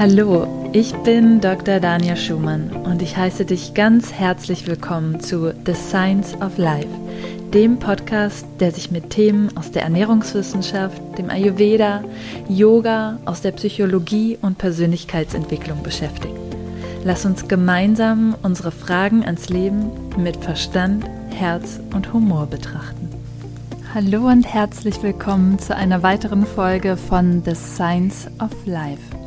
Hallo, ich bin Dr. Dania Schumann und ich heiße dich ganz herzlich willkommen zu The Science of Life, dem Podcast, der sich mit Themen aus der Ernährungswissenschaft, dem Ayurveda, Yoga, aus der Psychologie und Persönlichkeitsentwicklung beschäftigt. Lass uns gemeinsam unsere Fragen ans Leben mit Verstand, Herz und Humor betrachten. Hallo und herzlich willkommen zu einer weiteren Folge von The Science of Life.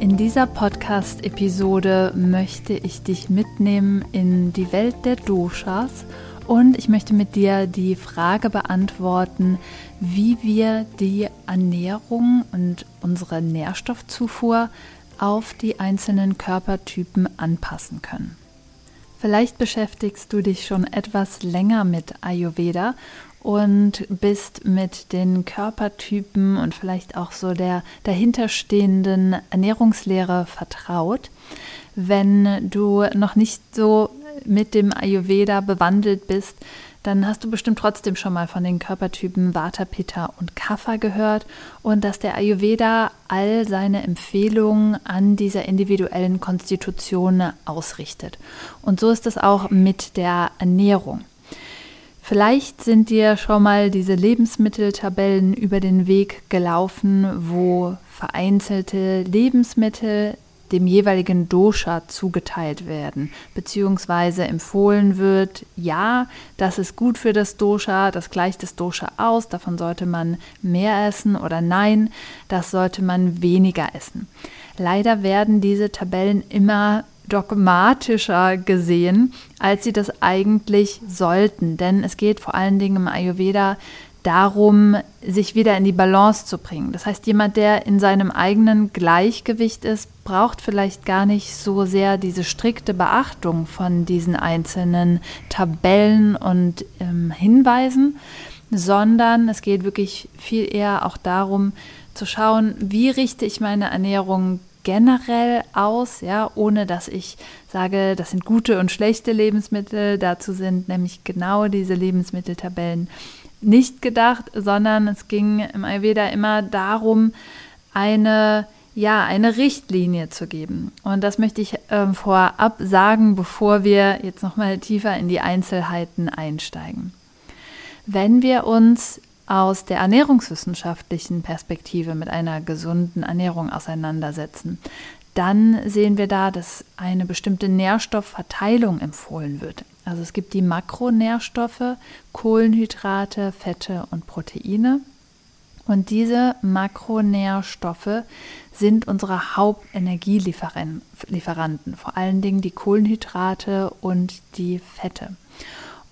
In dieser Podcast-Episode möchte ich dich mitnehmen in die Welt der Doshas und ich möchte mit dir die Frage beantworten, wie wir die Ernährung und unsere Nährstoffzufuhr auf die einzelnen Körpertypen anpassen können. Vielleicht beschäftigst du dich schon etwas länger mit Ayurveda und bist mit den Körpertypen und vielleicht auch so der dahinterstehenden Ernährungslehre vertraut. Wenn du noch nicht so mit dem Ayurveda bewandelt bist, dann hast du bestimmt trotzdem schon mal von den Körpertypen Vata, Pitta und Kapha gehört und dass der Ayurveda all seine Empfehlungen an dieser individuellen Konstitution ausrichtet. Und so ist es auch mit der Ernährung. Vielleicht sind dir schon mal diese Lebensmitteltabellen über den Weg gelaufen, wo vereinzelte Lebensmittel dem jeweiligen Dosha zugeteilt werden, beziehungsweise empfohlen wird, ja, das ist gut für das Dosha, das gleicht das Dosha aus, davon sollte man mehr essen oder nein, das sollte man weniger essen. Leider werden diese Tabellen immer dogmatischer gesehen, als sie das eigentlich sollten. Denn es geht vor allen Dingen im Ayurveda darum, sich wieder in die Balance zu bringen. Das heißt, jemand, der in seinem eigenen Gleichgewicht ist, braucht vielleicht gar nicht so sehr diese strikte Beachtung von diesen einzelnen Tabellen und ähm, Hinweisen, sondern es geht wirklich viel eher auch darum, zu schauen, wie richte ich meine Ernährung generell aus, ja, ohne dass ich sage, das sind gute und schlechte Lebensmittel. Dazu sind nämlich genau diese Lebensmitteltabellen nicht gedacht, sondern es ging im Ayurveda immer darum, eine ja, eine Richtlinie zu geben. Und das möchte ich äh, vorab sagen, bevor wir jetzt nochmal tiefer in die Einzelheiten einsteigen. Wenn wir uns aus der ernährungswissenschaftlichen Perspektive mit einer gesunden Ernährung auseinandersetzen, dann sehen wir da, dass eine bestimmte Nährstoffverteilung empfohlen wird. Also es gibt die Makronährstoffe, Kohlenhydrate, Fette und Proteine. Und diese Makronährstoffe sind unsere Hauptenergielieferanten, vor allen Dingen die Kohlenhydrate und die Fette.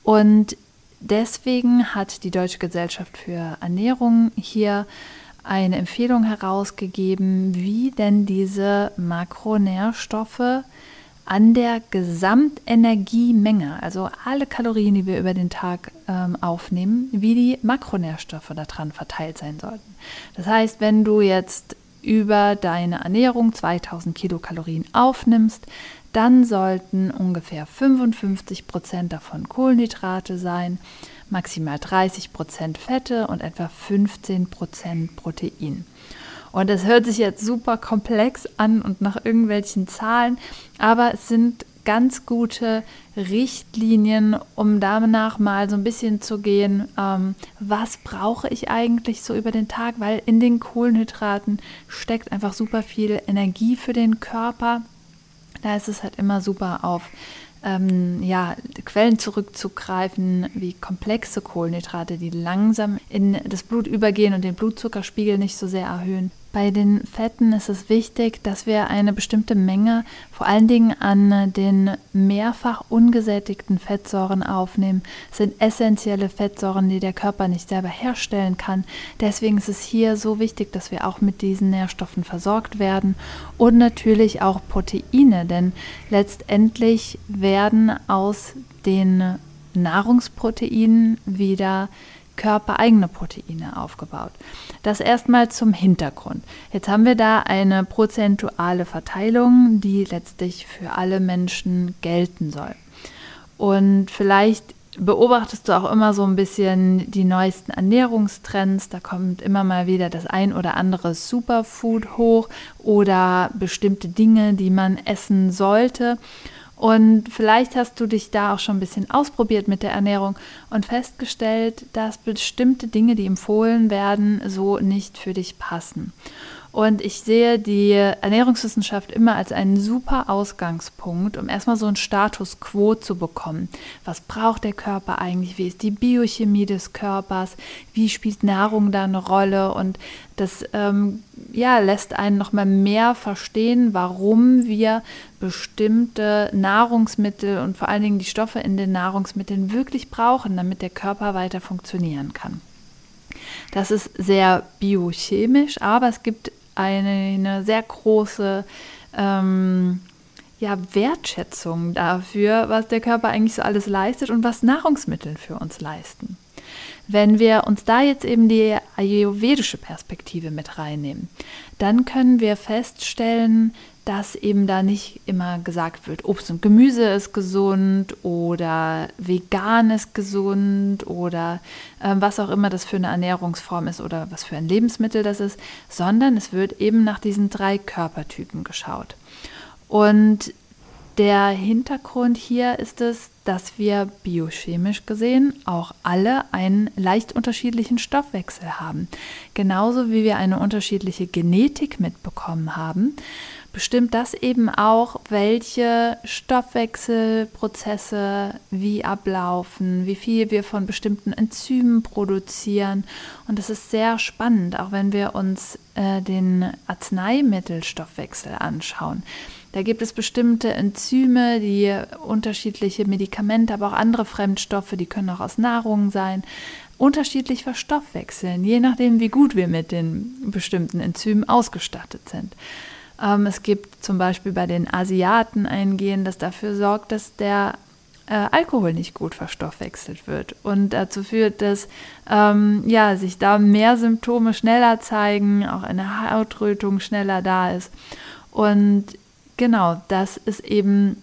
Und Deswegen hat die Deutsche Gesellschaft für Ernährung hier eine Empfehlung herausgegeben, wie denn diese Makronährstoffe an der Gesamtenergiemenge, also alle Kalorien, die wir über den Tag ähm, aufnehmen, wie die Makronährstoffe daran verteilt sein sollten. Das heißt, wenn du jetzt über deine Ernährung 2000 Kilokalorien aufnimmst, dann sollten ungefähr 55 Prozent davon Kohlenhydrate sein, maximal 30 Prozent Fette und etwa 15 Prozent Protein. Und es hört sich jetzt super komplex an und nach irgendwelchen Zahlen, aber es sind ganz gute Richtlinien, um danach mal so ein bisschen zu gehen, ähm, was brauche ich eigentlich so über den Tag, weil in den Kohlenhydraten steckt einfach super viel Energie für den Körper da ist es halt immer super auf ähm, ja, Quellen zurückzugreifen, wie komplexe Kohlenhydrate, die langsam in das Blut übergehen und den Blutzuckerspiegel nicht so sehr erhöhen. Bei den Fetten ist es wichtig, dass wir eine bestimmte Menge vor allen Dingen an den mehrfach ungesättigten Fettsäuren aufnehmen. Das sind essentielle Fettsäuren, die der Körper nicht selber herstellen kann. Deswegen ist es hier so wichtig, dass wir auch mit diesen Nährstoffen versorgt werden und natürlich auch Proteine, denn letztendlich werden aus den Nahrungsproteinen wieder körpereigene Proteine aufgebaut. Das erstmal zum Hintergrund. Jetzt haben wir da eine prozentuale Verteilung, die letztlich für alle Menschen gelten soll. Und vielleicht beobachtest du auch immer so ein bisschen die neuesten Ernährungstrends. Da kommt immer mal wieder das ein oder andere Superfood hoch oder bestimmte Dinge, die man essen sollte. Und vielleicht hast du dich da auch schon ein bisschen ausprobiert mit der Ernährung und festgestellt, dass bestimmte Dinge, die empfohlen werden, so nicht für dich passen. Und ich sehe die Ernährungswissenschaft immer als einen super Ausgangspunkt, um erstmal so einen Status quo zu bekommen. Was braucht der Körper eigentlich? Wie ist die Biochemie des Körpers? Wie spielt Nahrung da eine Rolle? Und das ähm, ja, lässt einen nochmal mehr verstehen, warum wir bestimmte Nahrungsmittel und vor allen Dingen die Stoffe in den Nahrungsmitteln wirklich brauchen, damit der Körper weiter funktionieren kann. Das ist sehr biochemisch, aber es gibt eine, sehr große ähm, ja, Wertschätzung dafür, was der Körper eigentlich so alles leistet und was Nahrungsmittel für uns leisten. Wenn wir uns da jetzt eben die ayurvedische Perspektive mit reinnehmen, dann können wir feststellen, dass eben da nicht immer gesagt wird, Obst und Gemüse ist gesund oder vegan ist gesund oder äh, was auch immer das für eine Ernährungsform ist oder was für ein Lebensmittel das ist, sondern es wird eben nach diesen drei Körpertypen geschaut. Und der Hintergrund hier ist es, dass wir biochemisch gesehen auch alle einen leicht unterschiedlichen Stoffwechsel haben. Genauso wie wir eine unterschiedliche Genetik mitbekommen haben, bestimmt das eben auch, welche Stoffwechselprozesse wie ablaufen, wie viel wir von bestimmten Enzymen produzieren. Und das ist sehr spannend, auch wenn wir uns äh, den Arzneimittelstoffwechsel anschauen. Da gibt es bestimmte Enzyme, die unterschiedliche Medikamente, aber auch andere Fremdstoffe, die können auch aus Nahrung sein, unterschiedlich verstoffwechseln, je nachdem, wie gut wir mit den bestimmten Enzymen ausgestattet sind. Ähm, es gibt zum Beispiel bei den Asiaten ein Gen, das dafür sorgt, dass der äh, Alkohol nicht gut verstoffwechselt wird und dazu führt, dass ähm, ja, sich da mehr Symptome schneller zeigen, auch eine Hautrötung schneller da ist. Und genau, das ist eben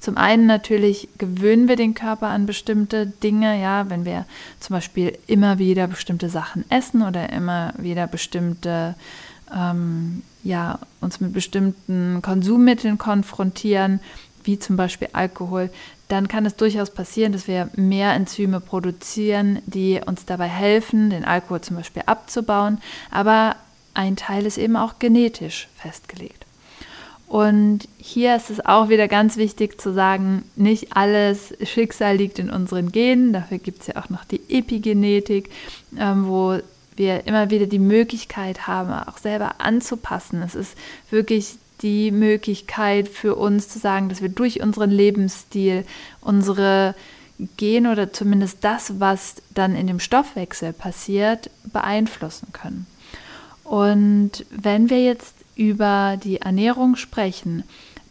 zum einen natürlich gewöhnen wir den Körper an bestimmte Dinge, ja, wenn wir zum Beispiel immer wieder bestimmte Sachen essen oder immer wieder bestimmte ähm, ja, uns mit bestimmten Konsummitteln konfrontieren, wie zum Beispiel Alkohol, dann kann es durchaus passieren, dass wir mehr Enzyme produzieren, die uns dabei helfen, den Alkohol zum Beispiel abzubauen. Aber ein Teil ist eben auch genetisch festgelegt. Und hier ist es auch wieder ganz wichtig zu sagen, nicht alles Schicksal liegt in unseren Genen. Dafür gibt es ja auch noch die Epigenetik, ähm, wo wir immer wieder die Möglichkeit haben, auch selber anzupassen. Es ist wirklich die Möglichkeit für uns zu sagen, dass wir durch unseren Lebensstil unsere Gene oder zumindest das, was dann in dem Stoffwechsel passiert, beeinflussen können. Und wenn wir jetzt über die Ernährung sprechen,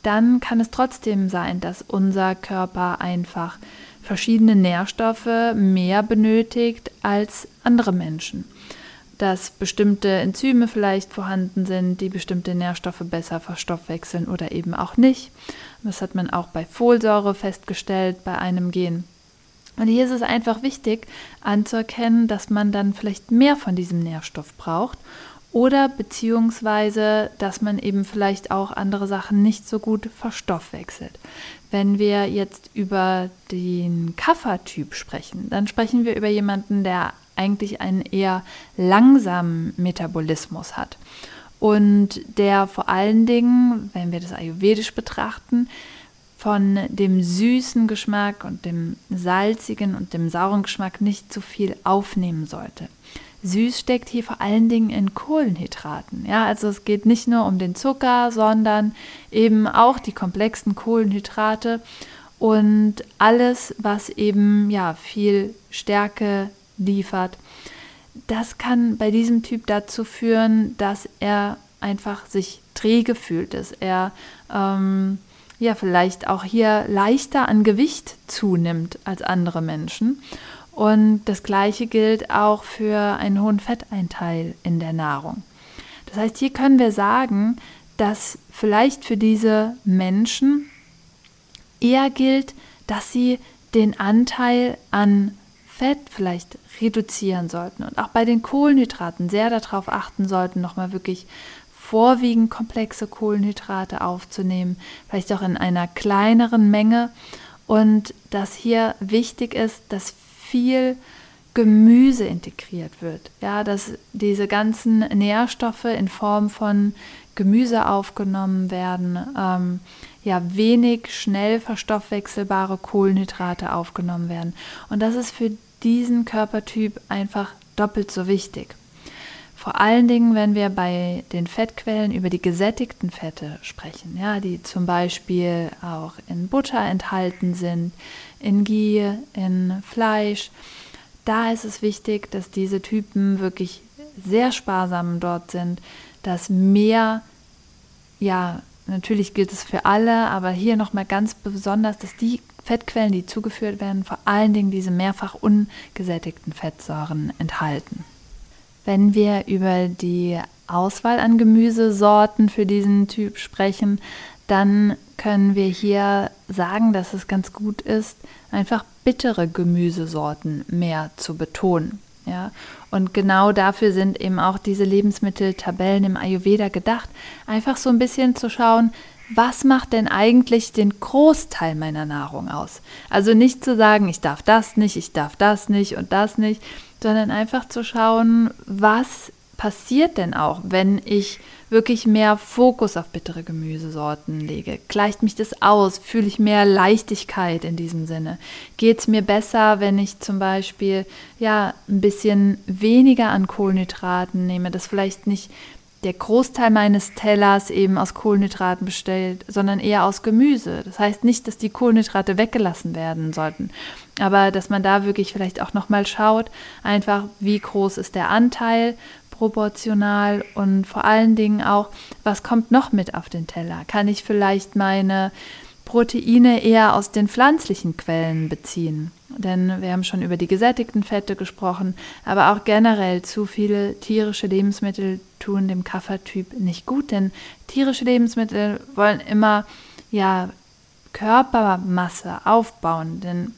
dann kann es trotzdem sein, dass unser Körper einfach verschiedene Nährstoffe mehr benötigt als andere Menschen dass bestimmte Enzyme vielleicht vorhanden sind, die bestimmte Nährstoffe besser verstoffwechseln oder eben auch nicht. Das hat man auch bei Folsäure festgestellt, bei einem Gen. Und hier ist es einfach wichtig anzuerkennen, dass man dann vielleicht mehr von diesem Nährstoff braucht oder beziehungsweise, dass man eben vielleicht auch andere Sachen nicht so gut verstoffwechselt. Wenn wir jetzt über den Kaffertyp sprechen, dann sprechen wir über jemanden, der eigentlich einen eher langsamen Metabolismus hat und der vor allen Dingen, wenn wir das ayurvedisch betrachten, von dem süßen Geschmack und dem salzigen und dem sauren Geschmack nicht zu viel aufnehmen sollte. Süß steckt hier vor allen Dingen in Kohlenhydraten. Ja, also es geht nicht nur um den Zucker, sondern eben auch die komplexen Kohlenhydrate und alles, was eben ja viel Stärke, liefert. Das kann bei diesem Typ dazu führen, dass er einfach sich träge fühlt, dass er ähm, ja vielleicht auch hier leichter an Gewicht zunimmt als andere Menschen. Und das gleiche gilt auch für einen hohen Fetteinteil in der Nahrung. Das heißt, hier können wir sagen, dass vielleicht für diese Menschen eher gilt, dass sie den Anteil an Fett vielleicht reduzieren sollten und auch bei den Kohlenhydraten sehr darauf achten sollten, nochmal wirklich vorwiegend komplexe Kohlenhydrate aufzunehmen, vielleicht auch in einer kleineren Menge und dass hier wichtig ist, dass viel Gemüse integriert wird. Ja, dass diese ganzen Nährstoffe in Form von Gemüse aufgenommen werden, ähm, ja, wenig schnell verstoffwechselbare Kohlenhydrate aufgenommen werden. Und das ist für diesen Körpertyp einfach doppelt so wichtig. Vor allen Dingen, wenn wir bei den Fettquellen über die gesättigten Fette sprechen, ja, die zum Beispiel auch in Butter enthalten sind, in Ghee, in Fleisch, da ist es wichtig, dass diese Typen wirklich sehr sparsam dort sind, dass mehr, ja, natürlich gilt es für alle, aber hier nochmal ganz besonders, dass die Fettquellen, die zugeführt werden, vor allen Dingen diese mehrfach ungesättigten Fettsäuren enthalten. Wenn wir über die Auswahl an Gemüsesorten für diesen Typ sprechen, dann können wir hier sagen, dass es ganz gut ist, einfach bittere Gemüsesorten mehr zu betonen. Ja, und genau dafür sind eben auch diese Lebensmitteltabellen im Ayurveda gedacht, einfach so ein bisschen zu schauen, was macht denn eigentlich den Großteil meiner Nahrung aus? Also nicht zu sagen, ich darf das nicht, ich darf das nicht und das nicht, sondern einfach zu schauen, was passiert denn auch, wenn ich wirklich mehr Fokus auf bittere Gemüsesorten lege? Gleicht mich das aus? Fühle ich mehr Leichtigkeit in diesem Sinne? Geht es mir besser, wenn ich zum Beispiel ja ein bisschen weniger an Kohlenhydraten nehme, das vielleicht nicht der Großteil meines Tellers eben aus Kohlenhydraten besteht, sondern eher aus Gemüse. Das heißt nicht, dass die Kohlenhydrate weggelassen werden sollten, aber dass man da wirklich vielleicht auch nochmal schaut, einfach wie groß ist der Anteil proportional und vor allen Dingen auch, was kommt noch mit auf den Teller? Kann ich vielleicht meine Proteine eher aus den pflanzlichen Quellen beziehen? Denn wir haben schon über die gesättigten Fette gesprochen, aber auch generell zu viele tierische Lebensmittel tun dem Kaffertyp nicht gut, denn tierische Lebensmittel wollen immer ja Körpermasse aufbauen, denn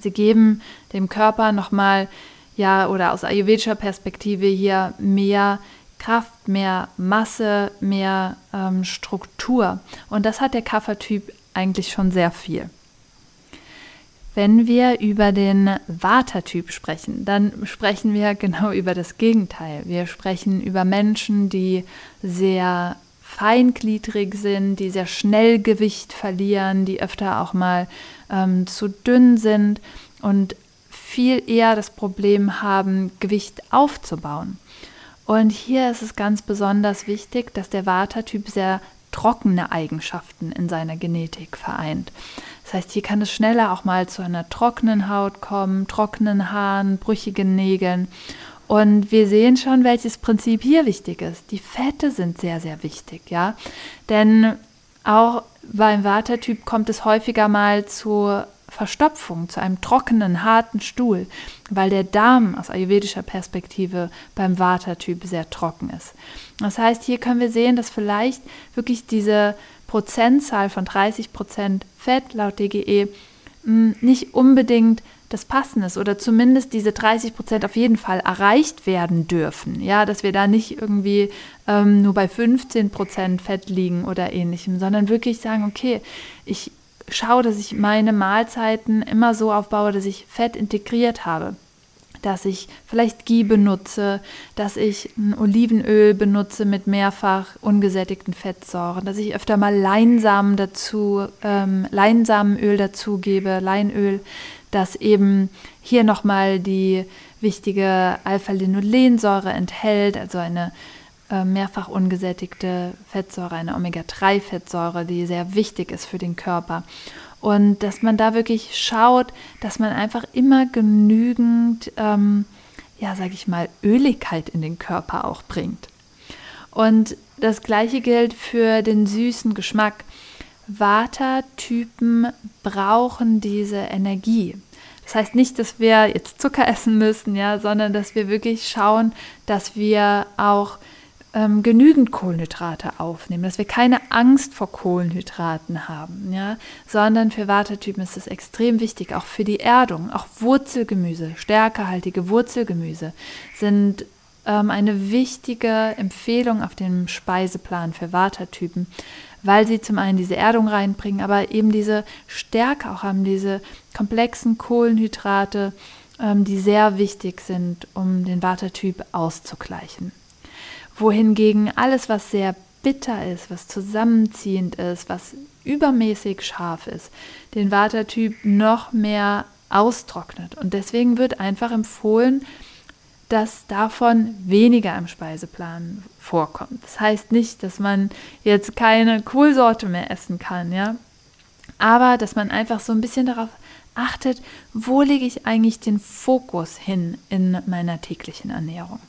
sie geben dem Körper nochmal ja oder aus ayurvedischer Perspektive hier mehr Kraft, mehr Masse, mehr ähm, Struktur und das hat der Kaffertyp eigentlich schon sehr viel. Wenn wir über den Vata-Typ sprechen, dann sprechen wir genau über das Gegenteil. Wir sprechen über Menschen, die sehr feingliedrig sind, die sehr schnell Gewicht verlieren, die öfter auch mal ähm, zu dünn sind und viel eher das Problem haben, Gewicht aufzubauen. Und hier ist es ganz besonders wichtig, dass der Vata-Typ sehr trockene Eigenschaften in seiner Genetik vereint. Das heißt, hier kann es schneller auch mal zu einer trockenen Haut kommen, trockenen Haaren, brüchigen Nägeln. Und wir sehen schon, welches Prinzip hier wichtig ist. Die Fette sind sehr, sehr wichtig, ja. Denn auch beim Watertyp kommt es häufiger mal zu Verstopfung, zu einem trockenen, harten Stuhl, weil der Darm aus ayurvedischer Perspektive beim Vata-Typ sehr trocken ist. Das heißt, hier können wir sehen, dass vielleicht wirklich diese Prozentzahl von 30 Prozent Fett laut DGE hm, nicht unbedingt das Passen ist oder zumindest diese 30 Prozent auf jeden Fall erreicht werden dürfen. Ja, dass wir da nicht irgendwie ähm, nur bei 15 Prozent Fett liegen oder ähnlichem, sondern wirklich sagen, okay, ich schaue, dass ich meine Mahlzeiten immer so aufbaue, dass ich Fett integriert habe. Dass ich vielleicht Ghee benutze, dass ich ein Olivenöl benutze mit mehrfach ungesättigten Fettsäuren, dass ich öfter mal Leinsamen dazu, ähm, Leinsamenöl dazugebe, Leinöl, das eben hier nochmal die wichtige Alpha-Linolensäure enthält, also eine mehrfach ungesättigte Fettsäure, eine Omega-3-Fettsäure, die sehr wichtig ist für den Körper. Und dass man da wirklich schaut, dass man einfach immer genügend, ähm, ja, sag ich mal, Öligkeit in den Körper auch bringt. Und das gleiche gilt für den süßen Geschmack. Vata-Typen brauchen diese Energie. Das heißt nicht, dass wir jetzt Zucker essen müssen, ja, sondern dass wir wirklich schauen, dass wir auch ähm, genügend Kohlenhydrate aufnehmen, dass wir keine Angst vor Kohlenhydraten haben, ja, sondern für Watertypen ist es extrem wichtig, auch für die Erdung, auch Wurzelgemüse, stärkehaltige Wurzelgemüse sind ähm, eine wichtige Empfehlung auf dem Speiseplan für Watertypen, weil sie zum einen diese Erdung reinbringen, aber eben diese Stärke auch haben, diese komplexen Kohlenhydrate, ähm, die sehr wichtig sind, um den Watertyp auszugleichen wohingegen alles, was sehr bitter ist, was zusammenziehend ist, was übermäßig scharf ist, den Watertyp noch mehr austrocknet. Und deswegen wird einfach empfohlen, dass davon weniger im Speiseplan vorkommt. Das heißt nicht, dass man jetzt keine Kohlsorte mehr essen kann, ja, aber dass man einfach so ein bisschen darauf achtet, wo lege ich eigentlich den Fokus hin in meiner täglichen Ernährung.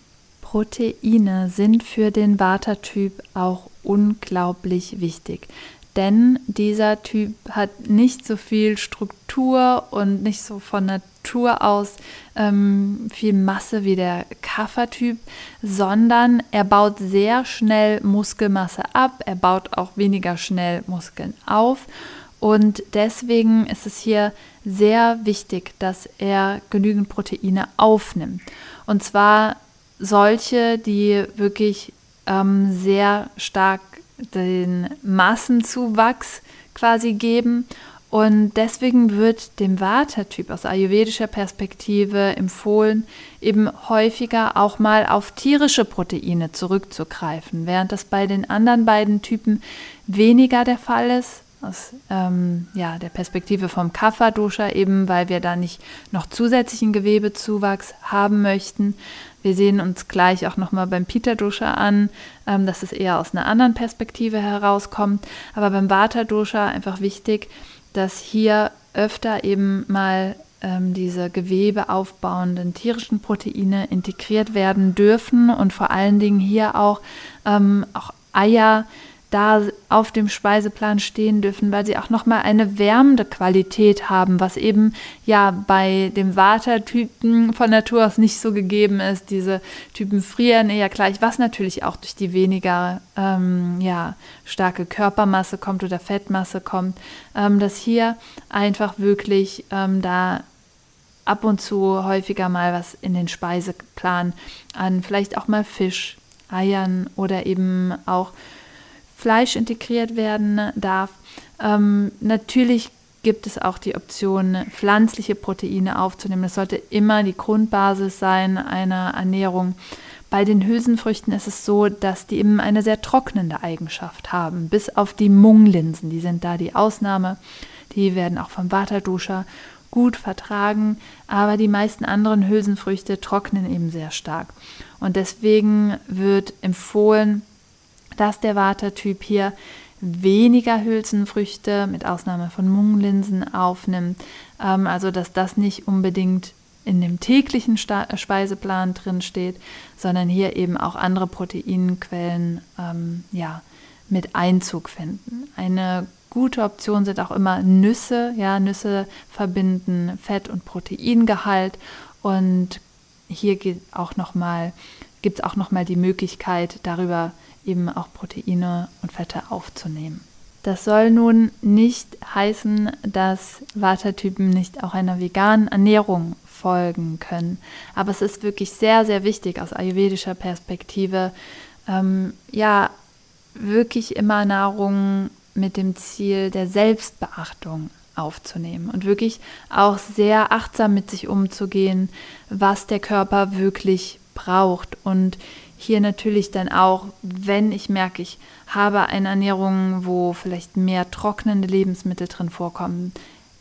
Proteine sind für den Vata-Typ auch unglaublich wichtig, denn dieser Typ hat nicht so viel Struktur und nicht so von Natur aus ähm, viel Masse wie der Kapha-Typ, sondern er baut sehr schnell Muskelmasse ab, er baut auch weniger schnell Muskeln auf. Und deswegen ist es hier sehr wichtig, dass er genügend Proteine aufnimmt. Und zwar solche, die wirklich ähm, sehr stark den Massenzuwachs quasi geben. Und deswegen wird dem Vata-Typ aus ayurvedischer Perspektive empfohlen, eben häufiger auch mal auf tierische Proteine zurückzugreifen, während das bei den anderen beiden Typen weniger der Fall ist aus ähm, ja, der Perspektive vom Kapha-Dosha, eben weil wir da nicht noch zusätzlichen Gewebezuwachs haben möchten. Wir sehen uns gleich auch nochmal beim Pitta-Dosha an, ähm, dass es eher aus einer anderen Perspektive herauskommt. Aber beim Vata-Dosha einfach wichtig, dass hier öfter eben mal ähm, diese gewebeaufbauenden tierischen Proteine integriert werden dürfen und vor allen Dingen hier auch, ähm, auch Eier da auf dem Speiseplan stehen dürfen, weil sie auch nochmal eine wärmende Qualität haben, was eben ja bei dem Watertypen von Natur aus nicht so gegeben ist. Diese Typen frieren eher gleich, was natürlich auch durch die weniger ähm, ja, starke Körpermasse kommt oder Fettmasse kommt, ähm, dass hier einfach wirklich ähm, da ab und zu häufiger mal was in den Speiseplan an, vielleicht auch mal Fisch, Eiern oder eben auch Fleisch integriert werden darf. Ähm, natürlich gibt es auch die Option, pflanzliche Proteine aufzunehmen. Das sollte immer die Grundbasis sein einer Ernährung. Bei den Hülsenfrüchten ist es so, dass die eben eine sehr trocknende Eigenschaft haben, bis auf die Munglinsen. Die sind da die Ausnahme. Die werden auch vom Waterduscher gut vertragen, aber die meisten anderen Hülsenfrüchte trocknen eben sehr stark. Und deswegen wird empfohlen, dass der Watertyp hier weniger Hülsenfrüchte mit Ausnahme von Munglinsen aufnimmt. Ähm, also dass das nicht unbedingt in dem täglichen Sta Speiseplan drin steht, sondern hier eben auch andere Proteinquellen ähm, ja, mit Einzug finden. Eine gute Option sind auch immer Nüsse. Ja, Nüsse verbinden Fett- und Proteingehalt und hier noch gibt es auch nochmal die Möglichkeit, darüber eben auch Proteine und Fette aufzunehmen. Das soll nun nicht heißen, dass Watertypen nicht auch einer veganen Ernährung folgen können. Aber es ist wirklich sehr, sehr wichtig aus ayurvedischer Perspektive, ähm, ja, wirklich immer Nahrung mit dem Ziel der Selbstbeachtung aufzunehmen und wirklich auch sehr achtsam mit sich umzugehen, was der Körper wirklich braucht und hier natürlich dann auch, wenn ich merke, ich habe eine Ernährung, wo vielleicht mehr trocknende Lebensmittel drin vorkommen,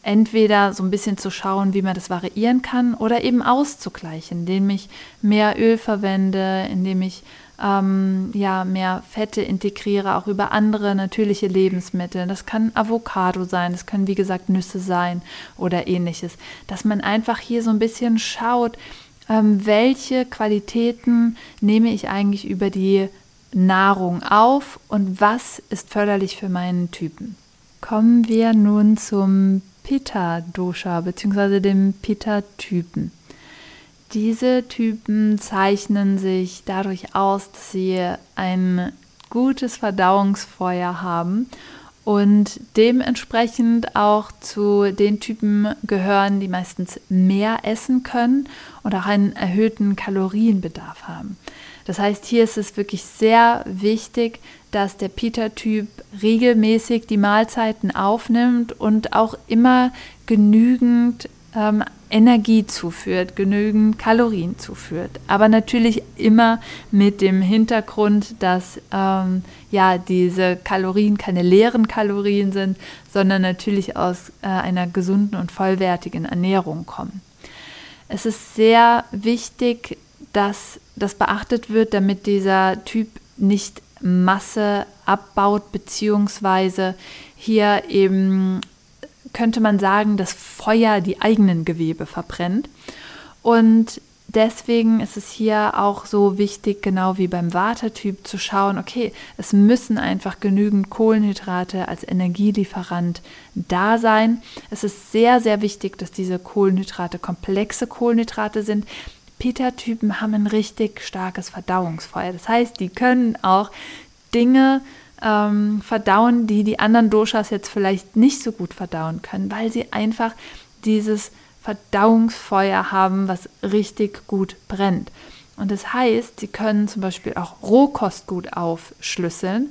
entweder so ein bisschen zu schauen, wie man das variieren kann oder eben auszugleichen, indem ich mehr Öl verwende, indem ich ähm, ja mehr Fette integriere, auch über andere natürliche Lebensmittel. Das kann Avocado sein, das können wie gesagt Nüsse sein oder ähnliches. Dass man einfach hier so ein bisschen schaut, ähm, welche Qualitäten nehme ich eigentlich über die Nahrung auf und was ist förderlich für meinen Typen. Kommen wir nun zum Pitta-Dosha bzw. dem Pitta-Typen. Diese Typen zeichnen sich dadurch aus, dass sie ein gutes Verdauungsfeuer haben und dementsprechend auch zu den Typen gehören, die meistens mehr essen können und auch einen erhöhten Kalorienbedarf haben. Das heißt, hier ist es wirklich sehr wichtig, dass der Peter-Typ regelmäßig die Mahlzeiten aufnimmt und auch immer genügend ähm, Energie zuführt, genügend Kalorien zuführt. Aber natürlich immer mit dem Hintergrund, dass ähm, ja diese Kalorien keine leeren Kalorien sind, sondern natürlich aus äh, einer gesunden und vollwertigen Ernährung kommen. Es ist sehr wichtig, dass das beachtet wird, damit dieser Typ nicht Masse abbaut, beziehungsweise hier eben könnte man sagen, das Feuer die eigenen Gewebe verbrennt. Und deswegen ist es hier auch so wichtig, genau wie beim Watertyp, zu schauen, okay, es müssen einfach genügend Kohlenhydrate als Energielieferant da sein. Es ist sehr, sehr wichtig, dass diese Kohlenhydrate komplexe Kohlenhydrate sind. Peter-Typen haben ein richtig starkes Verdauungsfeuer. Das heißt, die können auch Dinge ähm, verdauen, die die anderen Doshas jetzt vielleicht nicht so gut verdauen können, weil sie einfach dieses Verdauungsfeuer haben, was richtig gut brennt. Und das heißt, sie können zum Beispiel auch Rohkost gut aufschlüsseln.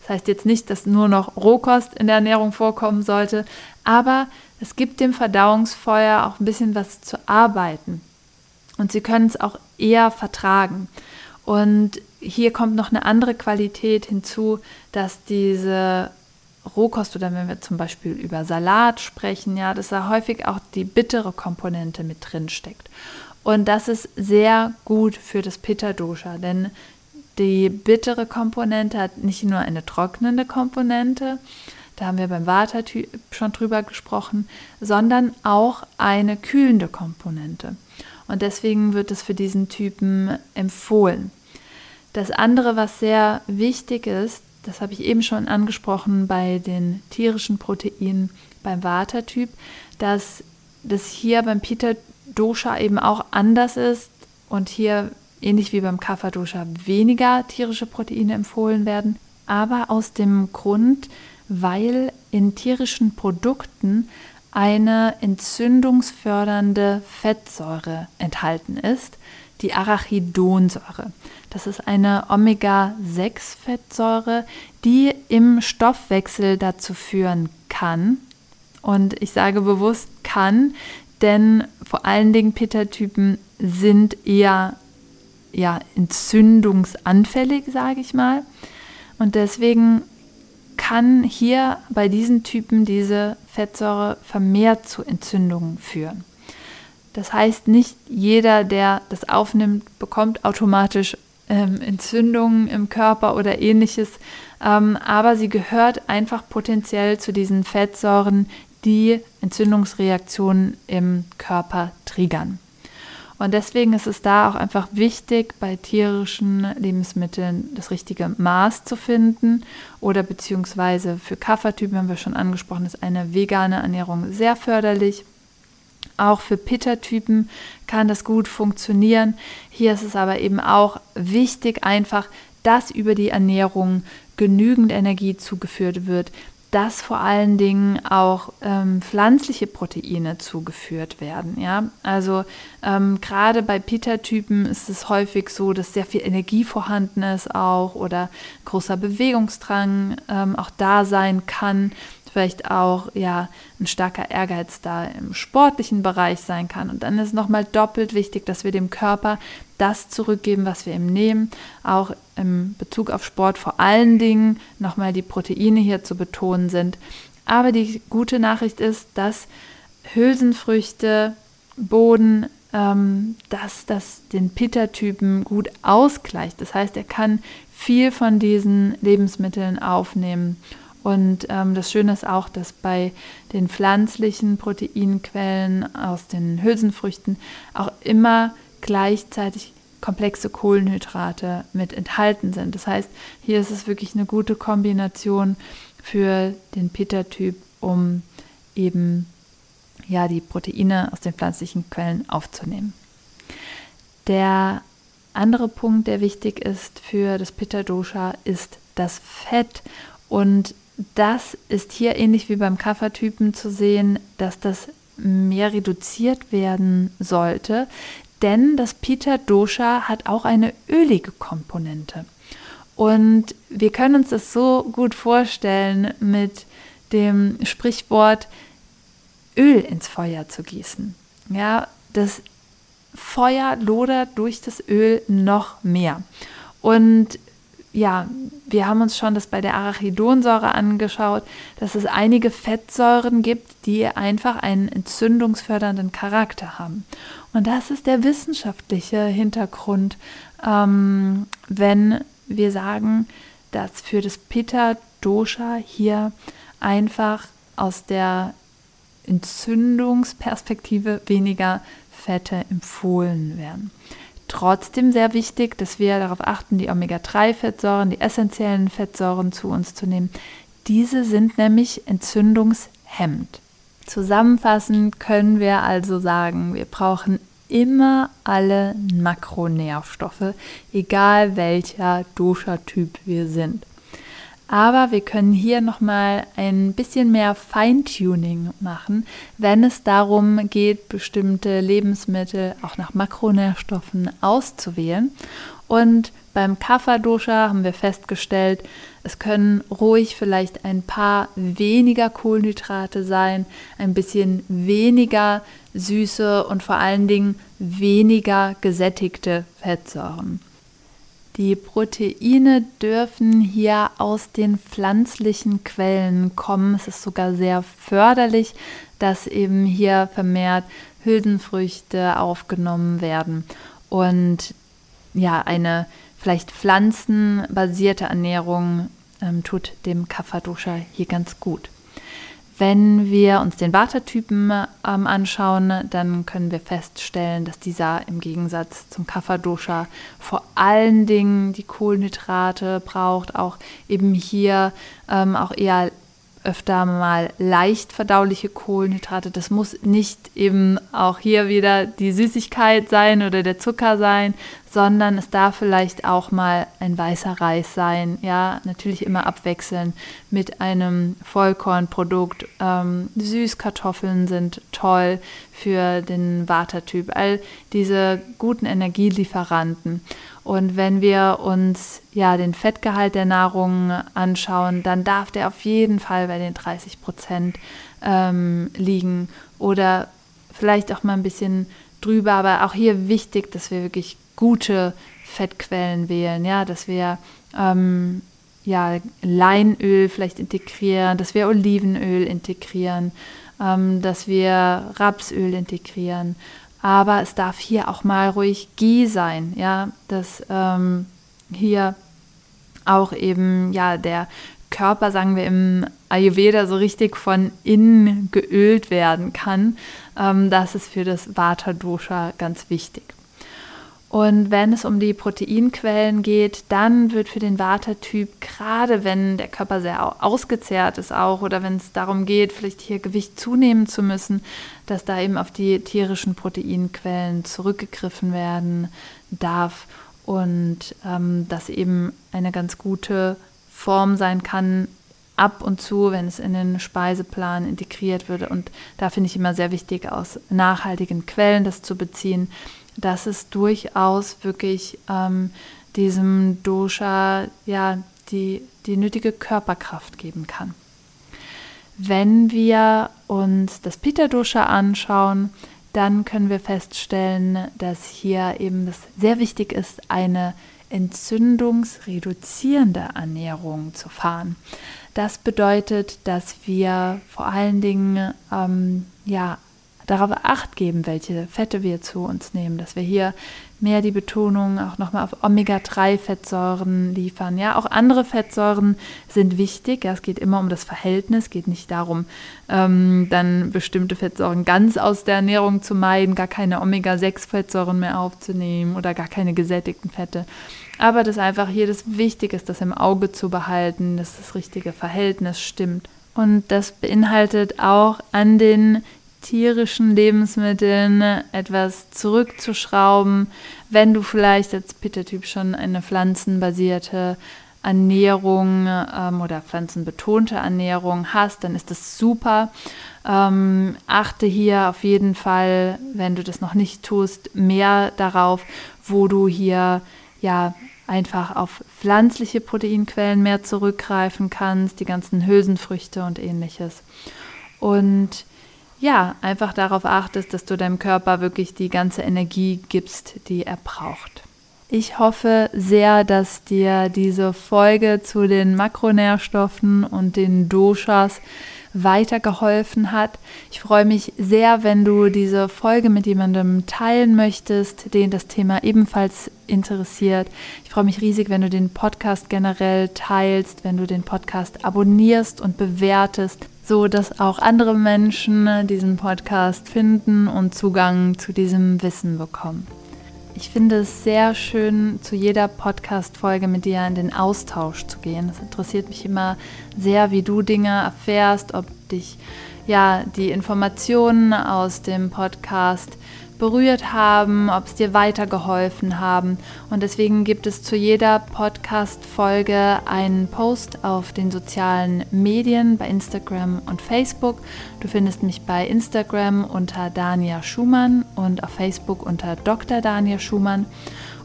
Das heißt jetzt nicht, dass nur noch Rohkost in der Ernährung vorkommen sollte, aber es gibt dem Verdauungsfeuer auch ein bisschen was zu arbeiten. Und sie können es auch eher vertragen. Und hier kommt noch eine andere Qualität hinzu, dass diese Rohkost oder wenn wir zum Beispiel über Salat sprechen, ja, dass da häufig auch die bittere Komponente mit drin steckt. Und das ist sehr gut für das Pitta-Dosha, denn die bittere Komponente hat nicht nur eine trocknende Komponente, da haben wir beim Vata schon drüber gesprochen, sondern auch eine kühlende Komponente. Und deswegen wird es für diesen Typen empfohlen. Das andere, was sehr wichtig ist, das habe ich eben schon angesprochen bei den tierischen Proteinen beim Vata-Typ, dass das hier beim Pitta-Dosha eben auch anders ist und hier ähnlich wie beim Kapha-Dosha weniger tierische Proteine empfohlen werden, aber aus dem Grund, weil in tierischen Produkten eine entzündungsfördernde Fettsäure enthalten ist, die Arachidonsäure. Das ist eine Omega-6-Fettsäure, die im Stoffwechsel dazu führen kann. Und ich sage bewusst kann, denn vor allen Dingen Pitta-Typen sind eher ja, entzündungsanfällig, sage ich mal. Und deswegen kann hier bei diesen Typen diese Fettsäure vermehrt zu Entzündungen führen. Das heißt, nicht jeder, der das aufnimmt, bekommt automatisch ähm, Entzündungen im Körper oder ähnliches, ähm, aber sie gehört einfach potenziell zu diesen Fettsäuren, die Entzündungsreaktionen im Körper triggern. Und deswegen ist es da auch einfach wichtig, bei tierischen Lebensmitteln das richtige Maß zu finden oder beziehungsweise für Kaffertypen haben wir schon angesprochen, ist eine vegane Ernährung sehr förderlich. Auch für Pitta-Typen kann das gut funktionieren. Hier ist es aber eben auch wichtig, einfach, dass über die Ernährung genügend Energie zugeführt wird, dass vor allen Dingen auch ähm, pflanzliche Proteine zugeführt werden. Ja? Also ähm, gerade bei Pitta-Typen ist es häufig so, dass sehr viel Energie vorhanden ist auch oder großer Bewegungsdrang ähm, auch da sein kann vielleicht auch ja ein starker Ehrgeiz da im sportlichen Bereich sein kann. Und dann ist nochmal doppelt wichtig, dass wir dem Körper das zurückgeben, was wir ihm nehmen. Auch im Bezug auf Sport vor allen Dingen nochmal die Proteine hier zu betonen sind. Aber die gute Nachricht ist, dass Hülsenfrüchte, Boden, ähm, dass das den Pitta-Typen gut ausgleicht. Das heißt, er kann viel von diesen Lebensmitteln aufnehmen und ähm, das Schöne ist auch, dass bei den pflanzlichen Proteinquellen aus den Hülsenfrüchten auch immer gleichzeitig komplexe Kohlenhydrate mit enthalten sind. Das heißt, hier ist es wirklich eine gute Kombination für den Pitta-Typ, um eben ja die Proteine aus den pflanzlichen Quellen aufzunehmen. Der andere Punkt, der wichtig ist für das Pitta Dosha, ist das Fett. Und das ist hier ähnlich wie beim Kaffertypen zu sehen, dass das mehr reduziert werden sollte, denn das Pitta Dosha hat auch eine ölige Komponente. Und wir können uns das so gut vorstellen mit dem Sprichwort Öl ins Feuer zu gießen. Ja, das Feuer lodert durch das Öl noch mehr. Und ja, wir haben uns schon das bei der Arachidonsäure angeschaut, dass es einige Fettsäuren gibt, die einfach einen entzündungsfördernden Charakter haben. Und das ist der wissenschaftliche Hintergrund, ähm, wenn wir sagen, dass für das Pitta Dosha hier einfach aus der Entzündungsperspektive weniger Fette empfohlen werden. Trotzdem sehr wichtig, dass wir darauf achten, die Omega-3-Fettsäuren, die essentiellen Fettsäuren zu uns zu nehmen. Diese sind nämlich entzündungshemmend. Zusammenfassend können wir also sagen, wir brauchen immer alle Makronährstoffe, egal welcher Dosha-Typ wir sind. Aber wir können hier nochmal ein bisschen mehr Feintuning machen, wenn es darum geht, bestimmte Lebensmittel auch nach Makronährstoffen auszuwählen. Und beim Kapha-Dosha haben wir festgestellt, es können ruhig vielleicht ein paar weniger Kohlenhydrate sein, ein bisschen weniger Süße und vor allen Dingen weniger gesättigte Fettsäuren. Die Proteine dürfen hier aus den pflanzlichen Quellen kommen. Es ist sogar sehr förderlich, dass eben hier vermehrt Hülsenfrüchte aufgenommen werden und ja, eine vielleicht pflanzenbasierte Ernährung ähm, tut dem Kapha-Dosha hier ganz gut. Wenn wir uns den Vata-Typen ähm, anschauen, dann können wir feststellen, dass dieser im Gegensatz zum Kapha-Dosha vor allen Dingen die Kohlenhydrate braucht, auch eben hier ähm, auch eher öfter mal leicht verdauliche Kohlenhydrate. Das muss nicht eben auch hier wieder die Süßigkeit sein oder der Zucker sein, sondern es darf vielleicht auch mal ein weißer Reis sein. Ja, natürlich immer abwechseln mit einem Vollkornprodukt. Ähm, Süßkartoffeln sind toll für den Watertyp. All diese guten Energielieferanten. Und wenn wir uns ja den Fettgehalt der Nahrung anschauen, dann darf der auf jeden Fall bei den 30 Prozent ähm, liegen oder vielleicht auch mal ein bisschen drüber. Aber auch hier wichtig, dass wir wirklich gute Fettquellen wählen, ja, dass wir ähm, ja, Leinöl vielleicht integrieren, dass wir Olivenöl integrieren, ähm, dass wir Rapsöl integrieren aber es darf hier auch mal ruhig Ghee sein, ja, dass ähm, hier auch eben ja der Körper, sagen wir im Ayurveda, so richtig von innen geölt werden kann. Ähm, das ist für das Vata Dosha ganz wichtig. Und wenn es um die Proteinquellen geht, dann wird für den Vata-Typ, gerade wenn der Körper sehr ausgezehrt ist auch oder wenn es darum geht, vielleicht hier Gewicht zunehmen zu müssen, dass da eben auf die tierischen Proteinquellen zurückgegriffen werden darf und ähm, das eben eine ganz gute Form sein kann, ab und zu, wenn es in den Speiseplan integriert würde. Und da finde ich immer sehr wichtig, aus nachhaltigen Quellen das zu beziehen dass es durchaus wirklich ähm, diesem Dosha ja die, die nötige Körperkraft geben kann. Wenn wir uns das Pitta Dosha anschauen, dann können wir feststellen, dass hier eben das sehr wichtig ist, eine entzündungsreduzierende Ernährung zu fahren. Das bedeutet, dass wir vor allen Dingen ähm, ja, darauf acht geben, welche Fette wir zu uns nehmen, dass wir hier mehr die Betonung auch nochmal auf Omega-3-Fettsäuren liefern. Ja, auch andere Fettsäuren sind wichtig. Ja, es geht immer um das Verhältnis, geht nicht darum, ähm, dann bestimmte Fettsäuren ganz aus der Ernährung zu meiden, gar keine Omega-6-Fettsäuren mehr aufzunehmen oder gar keine gesättigten Fette. Aber das einfach hier das Wichtige ist, das im Auge zu behalten, dass das richtige Verhältnis stimmt. Und das beinhaltet auch an den tierischen Lebensmitteln etwas zurückzuschrauben. Wenn du vielleicht als Pitta-Typ schon eine pflanzenbasierte Ernährung ähm, oder pflanzenbetonte Ernährung hast, dann ist das super. Ähm, achte hier auf jeden Fall, wenn du das noch nicht tust, mehr darauf, wo du hier ja einfach auf pflanzliche Proteinquellen mehr zurückgreifen kannst, die ganzen Hülsenfrüchte und ähnliches. Und ja, einfach darauf achtest, dass du deinem Körper wirklich die ganze Energie gibst, die er braucht. Ich hoffe sehr, dass dir diese Folge zu den Makronährstoffen und den Doshas weitergeholfen hat. Ich freue mich sehr, wenn du diese Folge mit jemandem teilen möchtest, den das Thema ebenfalls interessiert. Ich freue mich riesig, wenn du den Podcast generell teilst, wenn du den Podcast abonnierst und bewertest, so dass auch andere Menschen diesen Podcast finden und Zugang zu diesem Wissen bekommen. Ich finde es sehr schön, zu jeder Podcast-Folge mit dir in den Austausch zu gehen. Es interessiert mich immer sehr, wie du Dinge erfährst, ob dich ja die Informationen aus dem Podcast berührt haben, ob es dir weitergeholfen haben. Und deswegen gibt es zu jeder Podcast-Folge einen Post auf den sozialen Medien bei Instagram und Facebook. Du findest mich bei Instagram unter Dania Schumann und auf Facebook unter Dr. Dania Schumann.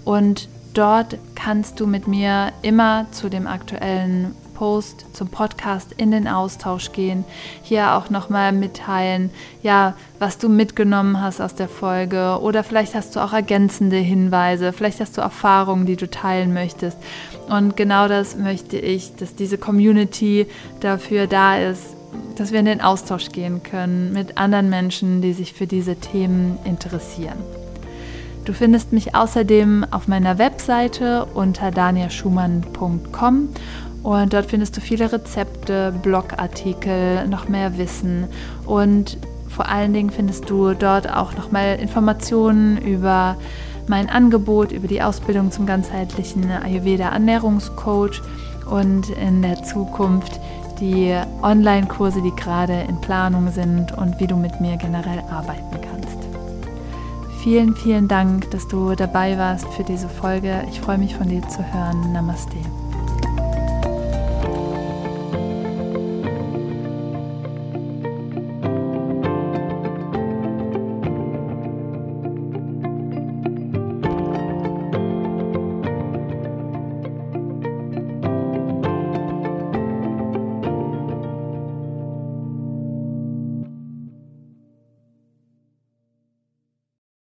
Und dort kannst du mit mir immer zu dem aktuellen Post zum Podcast in den Austausch gehen, hier auch nochmal mitteilen, ja, was du mitgenommen hast aus der Folge oder vielleicht hast du auch ergänzende Hinweise, vielleicht hast du Erfahrungen, die du teilen möchtest. Und genau das möchte ich, dass diese Community dafür da ist, dass wir in den Austausch gehen können mit anderen Menschen, die sich für diese Themen interessieren. Du findest mich außerdem auf meiner Webseite unter daniaschumann.com und dort findest du viele Rezepte, Blogartikel, noch mehr Wissen und vor allen Dingen findest du dort auch noch mal Informationen über mein Angebot, über die Ausbildung zum ganzheitlichen Ayurveda Ernährungscoach und in der Zukunft die Online-Kurse, die gerade in Planung sind und wie du mit mir generell arbeiten kannst. Vielen, vielen Dank, dass du dabei warst für diese Folge. Ich freue mich von dir zu hören. Namaste.